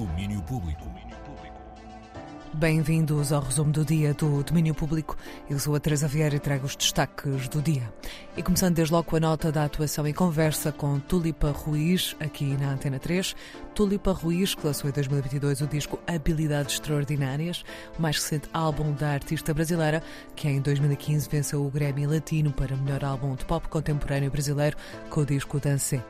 Domínio Público. Bem-vindos ao resumo do dia do Domínio Público. Eu sou a Teresa Vieira e trago os destaques do dia. E começando desde logo a nota da atuação e conversa com Tulipa Ruiz, aqui na Antena 3. Tulipa Ruiz, que lançou em 2022 o disco Habilidades Extraordinárias, o mais recente álbum da artista brasileira, que em 2015 venceu o Grammy Latino para melhor álbum de pop contemporâneo brasileiro com o disco Dancé.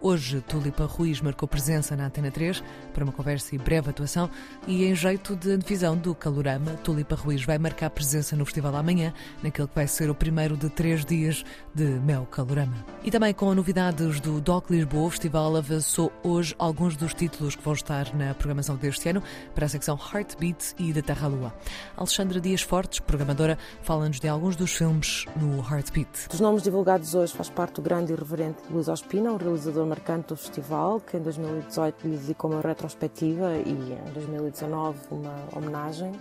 Hoje, Tulipa Ruiz marcou presença na Antena 3 para uma conversa e breve atuação e, em jeito de divisão do Calorama, Tulipa Ruiz vai marcar presença no festival amanhã, naquele que vai ser o primeiro de três dias de Mel Calorama. E também com novidades do DOC Lisboa, o festival avançou hoje alguns dos títulos que vão estar na programação deste ano para a secção Heartbeat e da Terra Lua. Alexandra Dias Fortes, programadora, fala-nos de alguns dos filmes no Heartbeat. Dos nomes divulgados hoje faz parte o grande e reverente Luís Ospina, um realizador marcante do festival, que em 2018 lhe dedicou uma retrospectiva e em 2019 uma homenagem.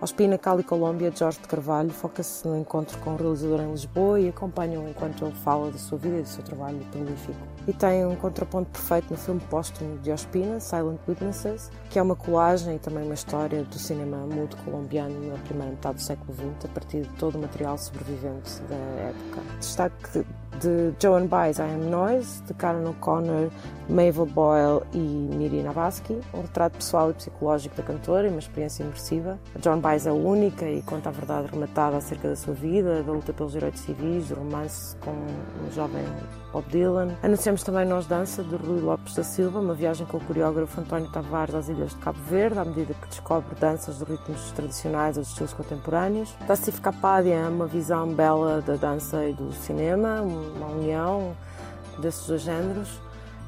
Ospina, Cali Colômbia, Jorge de Carvalho foca-se no encontro com o realizador em Lisboa e acompanha-o enquanto ele fala da sua vida e do seu trabalho prolífico. E tem um contraponto perfeito no filme póstumo de Ospina, Silent Witnesses, que é uma colagem e também uma história do cinema mudo colombiano na primeira metade do século XX, a partir de todo o material sobrevivente da época. Destaque de Joan Baez, I Am Noise, de Karen O'Connor, Mabel Boyle e Miri Navaski, um retrato pessoal e psicológico da cantora e uma experiência imersiva. Joan Baez é única e conta a verdade rematada acerca da sua vida, da luta pelos direitos civis, do romance com um jovem Bob Dylan. Anunciamos também Nós Dança, de Rui Lopes da Silva, uma viagem com o coreógrafo António Tavares às Ilhas de Cabo Verde, à medida que descobre danças de ritmos tradicionais de estilos contemporâneos. Tassif Kapadia é uma visão bela da dança e do cinema, uma união desses dois géneros.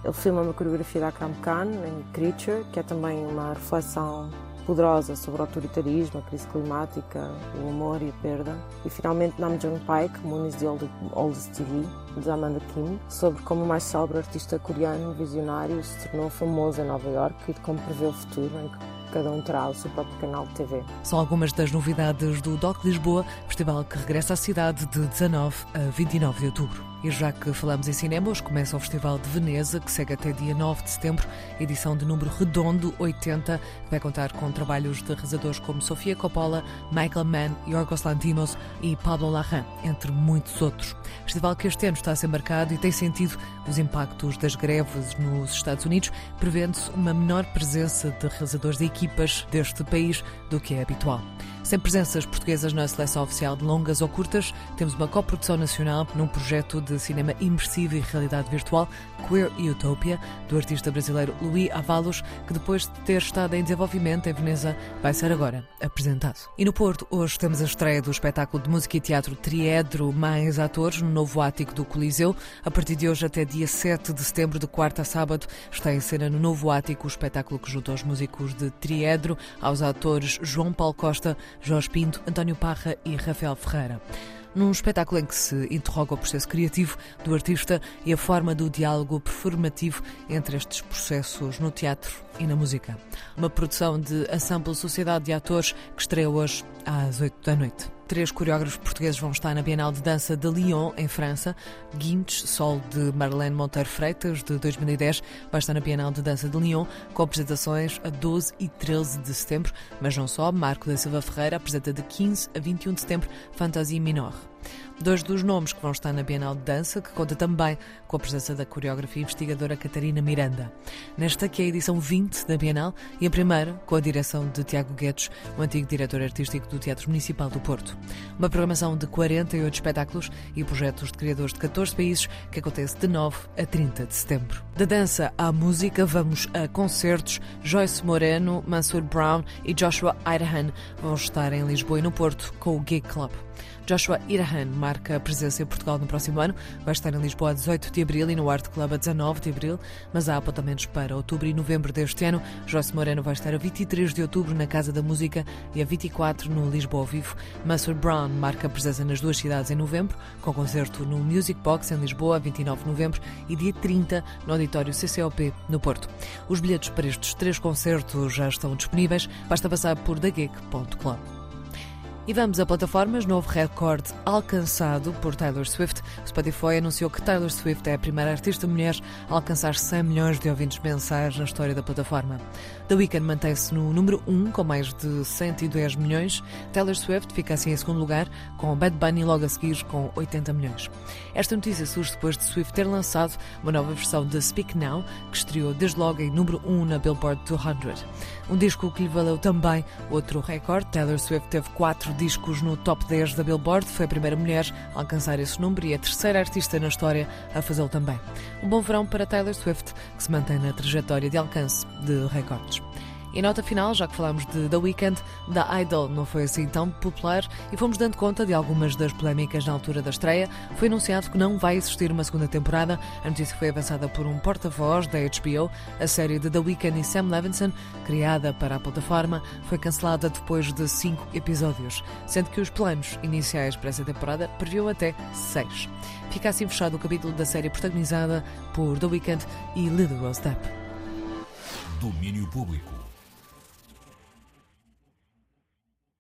Ele filma uma coreografia da Akram Khan em Creature, que é também uma reflexão poderosa sobre o autoritarismo, a crise climática, o amor e a perda. E finalmente Nam June Paik, Moon is the Oldest TV, de Amanda Kim, sobre como o mais célebre artista coreano visionário se tornou famoso em Nova York e de como prevê o futuro em que cada um terá o seu próprio canal de TV. São algumas das novidades do DOC Lisboa, festival que regressa à cidade de 19 a 29 de outubro. E já que falamos em cinema, hoje começa o Festival de Veneza, que segue até dia 9 de setembro, edição de número redondo 80, que vai contar com trabalhos de realizadores como Sofia Coppola, Michael Mann, Yorgos Lanthimos e Pablo Larraín, entre muitos outros. Festival que este ano está a ser marcado e tem sentido os impactos das greves nos Estados Unidos, prevendo-se uma menor presença de realizadores de equipas deste país do que é habitual. Sem presenças portuguesas na seleção oficial de longas ou curtas, temos uma coprodução nacional num projeto de cinema imersivo e realidade virtual, Queer Utopia, do artista brasileiro Luís Avalos, que depois de ter estado em desenvolvimento em Veneza, vai ser agora apresentado. E no Porto, hoje temos a estreia do espetáculo de música e teatro Triedro mais atores no novo ático do Coliseu. A partir de hoje até dia 7 de setembro, de quarta a sábado, está em cena no novo ático o espetáculo que juntou os músicos de Triedro aos atores João Paulo Costa, Jorge Pinto, António Parra e Rafael Ferreira num espetáculo em que se interroga o processo criativo do artista e a forma do diálogo performativo entre estes processos no teatro e na música. Uma produção de Ensemble Sociedade de Atores que estreia hoje às 8 da noite. Três coreógrafos portugueses vão estar na Bienal de Dança de Lyon, em França. Guintes, Sol de Marlene Monteiro Freitas, de 2010, vai estar na Bienal de Dança de Lyon, com apresentações a 12 e 13 de setembro. Mas não só, Marco da Silva Ferreira apresenta de 15 a 21 de setembro Fantasia Minor. Dois dos nomes que vão estar na Bienal de Dança, que conta também com a presença da coreógrafa e investigadora Catarina Miranda. Nesta que é a edição 20 da Bienal e a primeira com a direção de Tiago Guedes, o antigo diretor artístico do Teatro Municipal do Porto. Uma programação de 48 espetáculos e projetos de criadores de 14 países que acontece de 9 a 30 de setembro. Da dança à música, vamos a concertos. Joyce Moreno, Mansur Brown e Joshua Idahan vão estar em Lisboa e no Porto com o Gig Club. Joshua Irahan marca a presença em Portugal no próximo ano. Vai estar em Lisboa a 18 de abril e no Art Club a 19 de abril, mas há apontamentos para outubro e novembro deste ano. Joyce Moreno vai estar a 23 de outubro na Casa da Música e a 24 no Lisboa Vivo. Mansur Brown marca a presença nas duas cidades em novembro, com concerto no Music Box em Lisboa, a 29 de novembro, e dia 30 no Auditório CCOP no Porto. Os bilhetes para estes três concertos já estão disponíveis, basta passar por thegig.club. E vamos a plataformas, novo recorde alcançado por Taylor Swift. O Spotify anunciou que Taylor Swift é a primeira artista mulher a alcançar 100 milhões de ouvintes mensais na história da plataforma. The Weeknd mantém-se no número 1 com mais de 110 milhões. Taylor Swift fica assim em segundo lugar, com Bad Bunny logo a seguir com 80 milhões. Esta notícia surge depois de Swift ter lançado uma nova versão de Speak Now, que estreou desde logo em número 1 na Billboard 200. Um disco que lhe valeu também outro recorde. Taylor Swift teve quatro discos no top 10 da Billboard, foi a primeira mulher a alcançar esse número e a terceira artista na história a fazê-lo também. Um bom verão para Taylor Swift, que se mantém na trajetória de alcance de recordes. E nota final, já que falamos de The Weeknd, da Idol não foi assim tão popular e fomos dando conta de algumas das polémicas na altura da estreia. Foi anunciado que não vai existir uma segunda temporada. A notícia foi avançada por um porta-voz da HBO. A série de The Weeknd e Sam Levinson, criada para a plataforma, foi cancelada depois de cinco episódios, sendo que os planos iniciais para essa temporada previam até seis. Fica assim fechado o capítulo da série protagonizada por The Weeknd e Lily Rose Depp. Domínio Público.